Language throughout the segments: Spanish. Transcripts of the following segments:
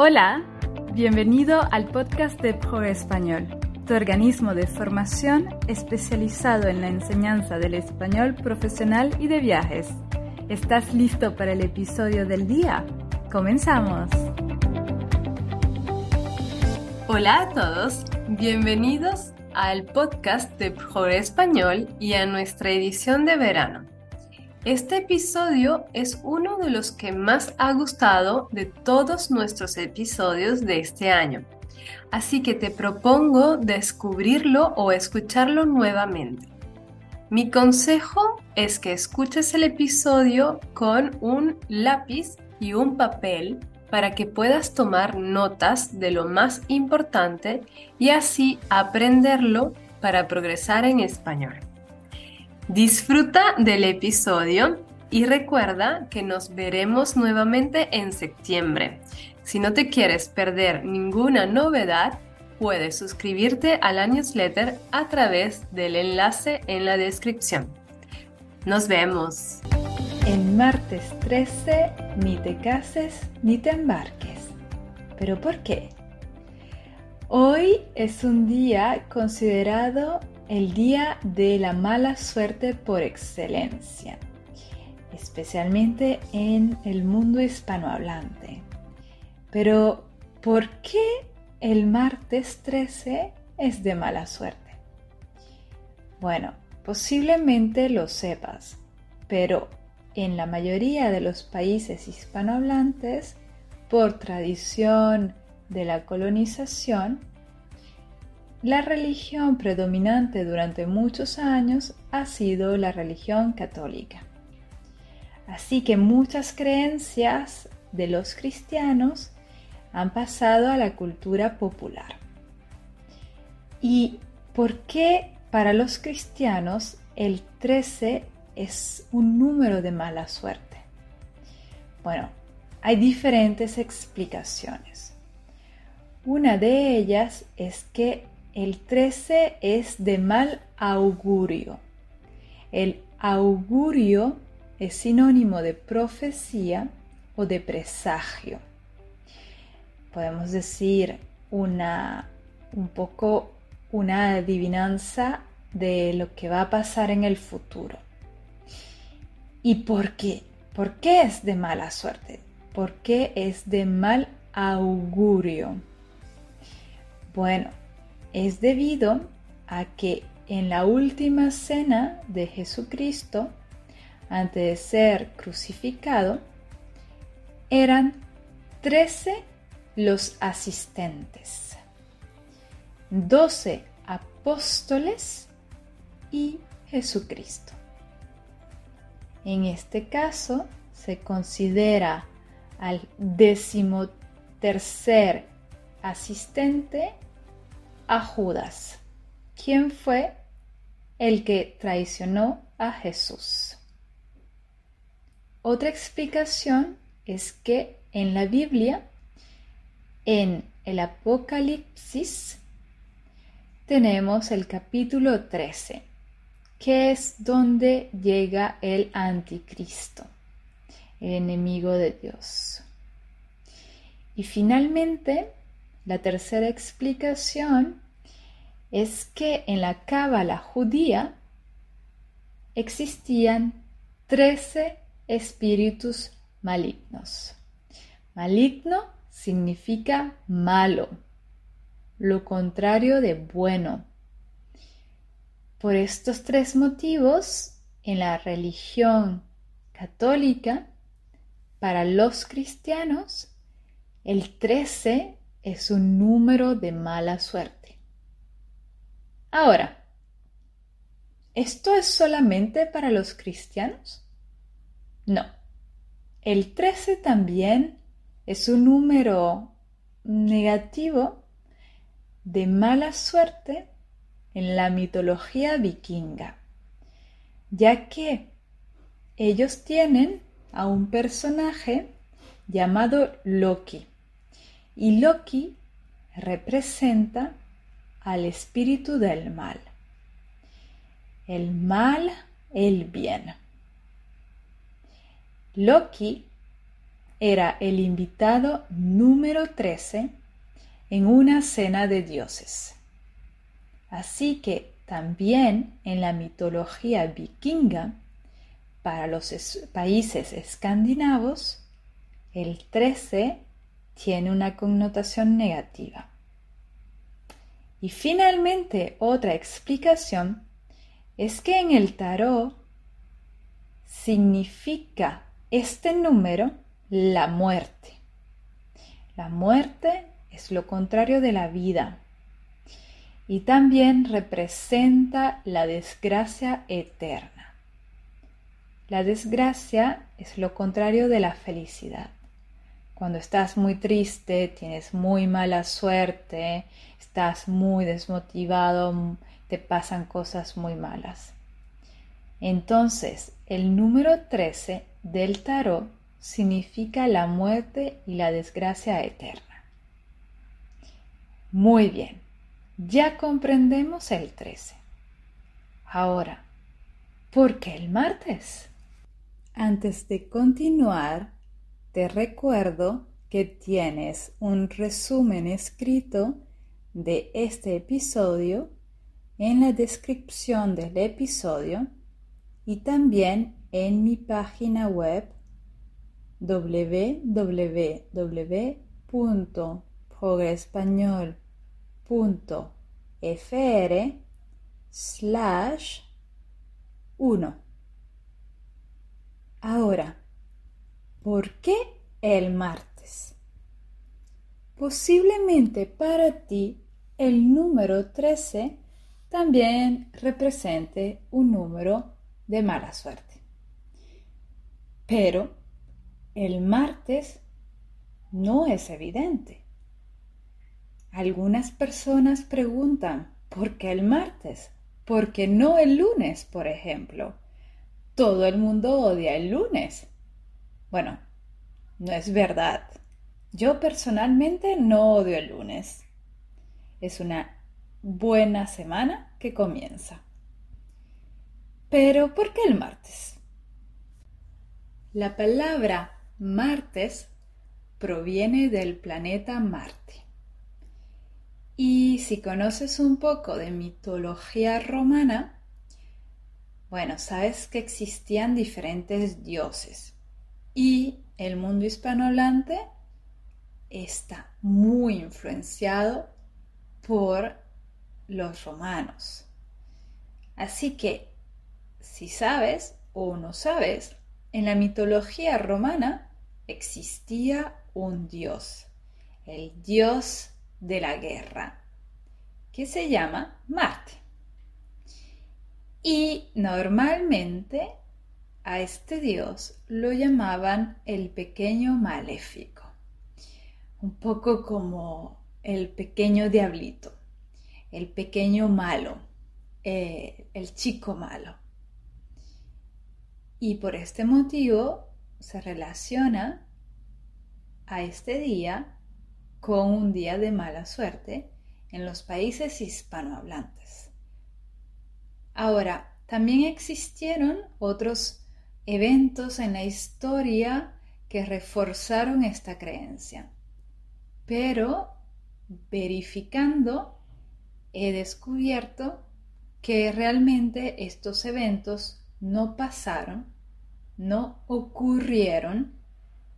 Hola, bienvenido al podcast de Pro Español, tu organismo de formación especializado en la enseñanza del español profesional y de viajes. ¿Estás listo para el episodio del día? ¡Comenzamos! Hola a todos, bienvenidos al podcast de Pro Español y a nuestra edición de verano. Este episodio es uno de los que más ha gustado de todos nuestros episodios de este año, así que te propongo descubrirlo o escucharlo nuevamente. Mi consejo es que escuches el episodio con un lápiz y un papel para que puedas tomar notas de lo más importante y así aprenderlo para progresar en español. Disfruta del episodio y recuerda que nos veremos nuevamente en septiembre. Si no te quieres perder ninguna novedad, puedes suscribirte a la newsletter a través del enlace en la descripción. Nos vemos. En martes 13, ni te cases ni te embarques. ¿Pero por qué? Hoy es un día considerado el día de la mala suerte por excelencia, especialmente en el mundo hispanohablante. Pero, ¿por qué el martes 13 es de mala suerte? Bueno, posiblemente lo sepas, pero en la mayoría de los países hispanohablantes, por tradición de la colonización, la religión predominante durante muchos años ha sido la religión católica. Así que muchas creencias de los cristianos han pasado a la cultura popular. ¿Y por qué para los cristianos el 13 es un número de mala suerte? Bueno, hay diferentes explicaciones. Una de ellas es que el 13 es de mal augurio. El augurio es sinónimo de profecía o de presagio. Podemos decir una un poco una adivinanza de lo que va a pasar en el futuro. ¿Y por qué? ¿Por qué es de mala suerte? ¿Por qué es de mal augurio? Bueno, es debido a que en la última cena de Jesucristo, antes de ser crucificado, eran trece los asistentes, doce apóstoles y Jesucristo. En este caso se considera al decimotercer asistente a Judas, quien fue el que traicionó a Jesús. Otra explicación es que en la Biblia, en el Apocalipsis, tenemos el capítulo 13, que es donde llega el anticristo, el enemigo de Dios. Y finalmente, la tercera explicación es que en la cábala judía existían trece espíritus malignos. Maligno significa malo, lo contrario de bueno. Por estos tres motivos, en la religión católica, para los cristianos, el 13 es un número de mala suerte. Ahora, ¿esto es solamente para los cristianos? No. El 13 también es un número negativo de mala suerte en la mitología vikinga, ya que ellos tienen a un personaje llamado Loki y Loki representa al espíritu del mal. El mal, el bien. Loki era el invitado número 13 en una cena de dioses. Así que también en la mitología vikinga, para los países escandinavos, el 13 tiene una connotación negativa. Y finalmente, otra explicación es que en el tarot significa este número la muerte. La muerte es lo contrario de la vida y también representa la desgracia eterna. La desgracia es lo contrario de la felicidad. Cuando estás muy triste, tienes muy mala suerte, estás muy desmotivado, te pasan cosas muy malas. Entonces, el número 13 del tarot significa la muerte y la desgracia eterna. Muy bien, ya comprendemos el 13. Ahora, ¿por qué el martes? Antes de continuar, te recuerdo que tienes un resumen escrito de este episodio en la descripción del episodio y también en mi página web www.progrespañol.fr slash 1. Ahora, ¿por qué el martes? Posiblemente para ti el número 13 también represente un número de mala suerte. Pero el martes no es evidente. Algunas personas preguntan, ¿por qué el martes? ¿Por qué no el lunes, por ejemplo? Todo el mundo odia el lunes. Bueno, no es verdad. Yo personalmente no odio el lunes. Es una buena semana que comienza. Pero ¿por qué el martes? La palabra martes proviene del planeta Marte. Y si conoces un poco de mitología romana, bueno, sabes que existían diferentes dioses y el mundo hispanohablante está muy influenciado por los romanos. Así que si sabes o no sabes, en la mitología romana existía un dios, el dios de la guerra, que se llama Marte. Y normalmente a este dios lo llamaban el pequeño maléfico, un poco como el pequeño diablito, el pequeño malo, eh, el chico malo. Y por este motivo se relaciona a este día con un día de mala suerte en los países hispanohablantes. Ahora, también existieron otros eventos en la historia que reforzaron esta creencia, pero verificando he descubierto que realmente estos eventos no pasaron, no ocurrieron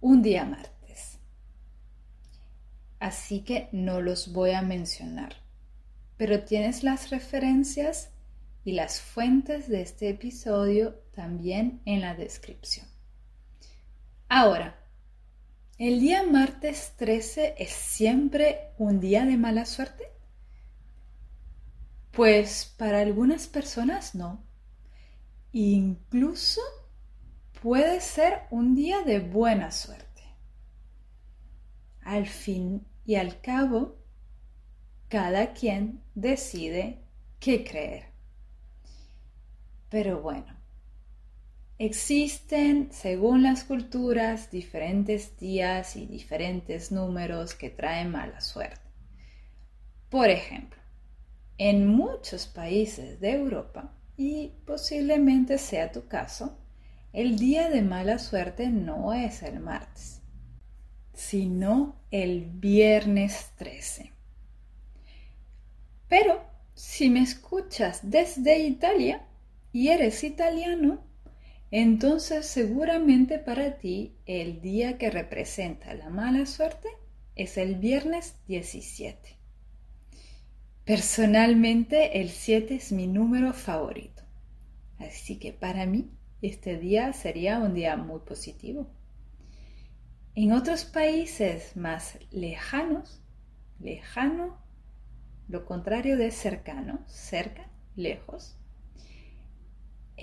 un día martes. Así que no los voy a mencionar. Pero tienes las referencias y las fuentes de este episodio también en la descripción. Ahora, ¿el día martes 13 es siempre un día de mala suerte? Pues para algunas personas no. Incluso puede ser un día de buena suerte. Al fin y al cabo, cada quien decide qué creer. Pero bueno, existen, según las culturas, diferentes días y diferentes números que traen mala suerte. Por ejemplo, en muchos países de Europa, y posiblemente sea tu caso, el día de mala suerte no es el martes, sino el viernes 13. Pero si me escuchas desde Italia y eres italiano, entonces seguramente para ti el día que representa la mala suerte es el viernes 17. Personalmente el 7 es mi número favorito. Así que para mí este día sería un día muy positivo. En otros países más lejanos, lejano, lo contrario de cercano, cerca, lejos,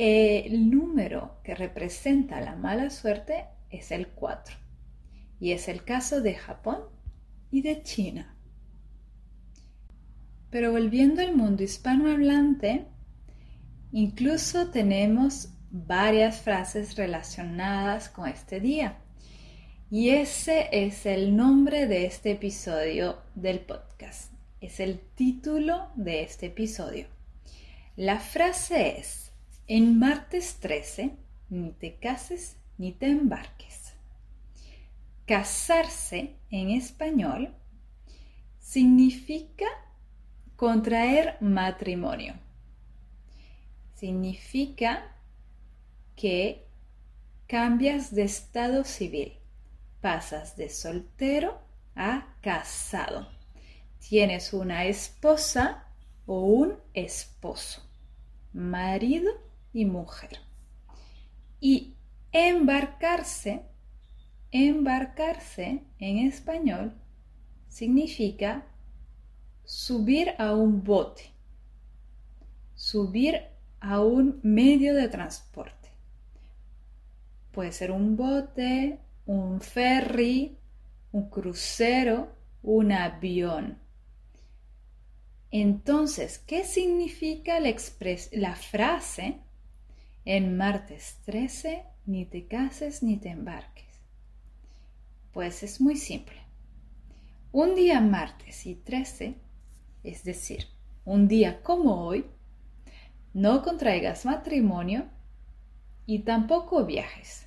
el número que representa la mala suerte es el 4. Y es el caso de Japón y de China. Pero volviendo al mundo hispanohablante, incluso tenemos varias frases relacionadas con este día. Y ese es el nombre de este episodio del podcast. Es el título de este episodio. La frase es, en martes 13, ni te cases ni te embarques. Casarse en español significa contraer matrimonio. Significa que cambias de estado civil, pasas de soltero a casado. Tienes una esposa o un esposo, marido y mujer. Y embarcarse, embarcarse en español significa subir a un bote, subir a un medio de transporte. Puede ser un bote, un ferry, un crucero, un avión. Entonces, ¿qué significa la, la, frase en martes 13, ni te cases ni te embarques? Pues es muy simple. Un día martes y 13, es decir, un día como hoy, no contraigas matrimonio y tampoco viajes.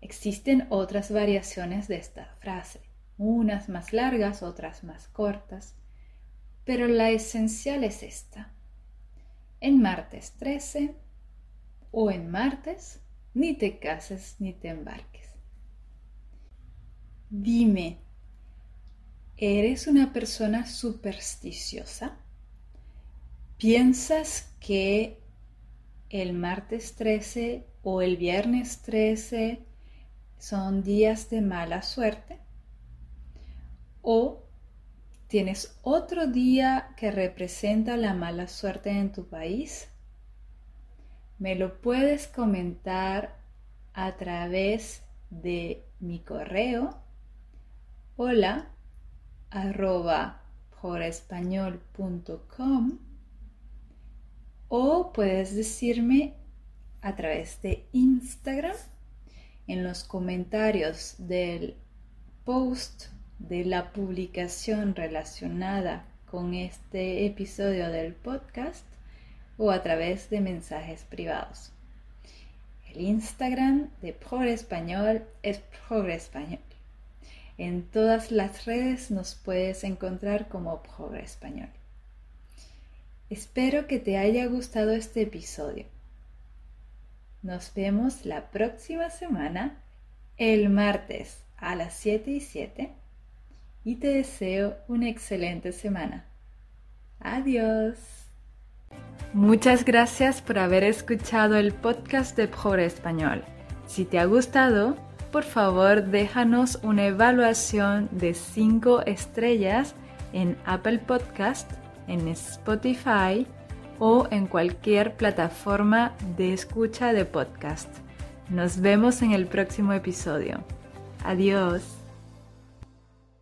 Existen otras variaciones de esta frase, unas más largas, otras más cortas, pero la esencial es esta. En martes 13 o en martes, ni te cases ni te embarques. Dime, ¿eres una persona supersticiosa? ¿Piensas que el martes 13 o el viernes 13 son días de mala suerte o tienes otro día que representa la mala suerte en tu país, me lo puedes comentar a través de mi correo hola arroba o puedes decirme a través de Instagram en los comentarios del post de la publicación relacionada con este episodio del podcast o a través de mensajes privados. El Instagram de Progre Español es Progre Español. En todas las redes nos puedes encontrar como Progre Español. Espero que te haya gustado este episodio. Nos vemos la próxima semana, el martes a las 7 y 7, y te deseo una excelente semana. Adiós. Muchas gracias por haber escuchado el podcast de Pobre Español. Si te ha gustado, por favor déjanos una evaluación de 5 estrellas en Apple Podcast, en Spotify, o en cualquier plataforma de escucha de podcast. Nos vemos en el próximo episodio. Adiós.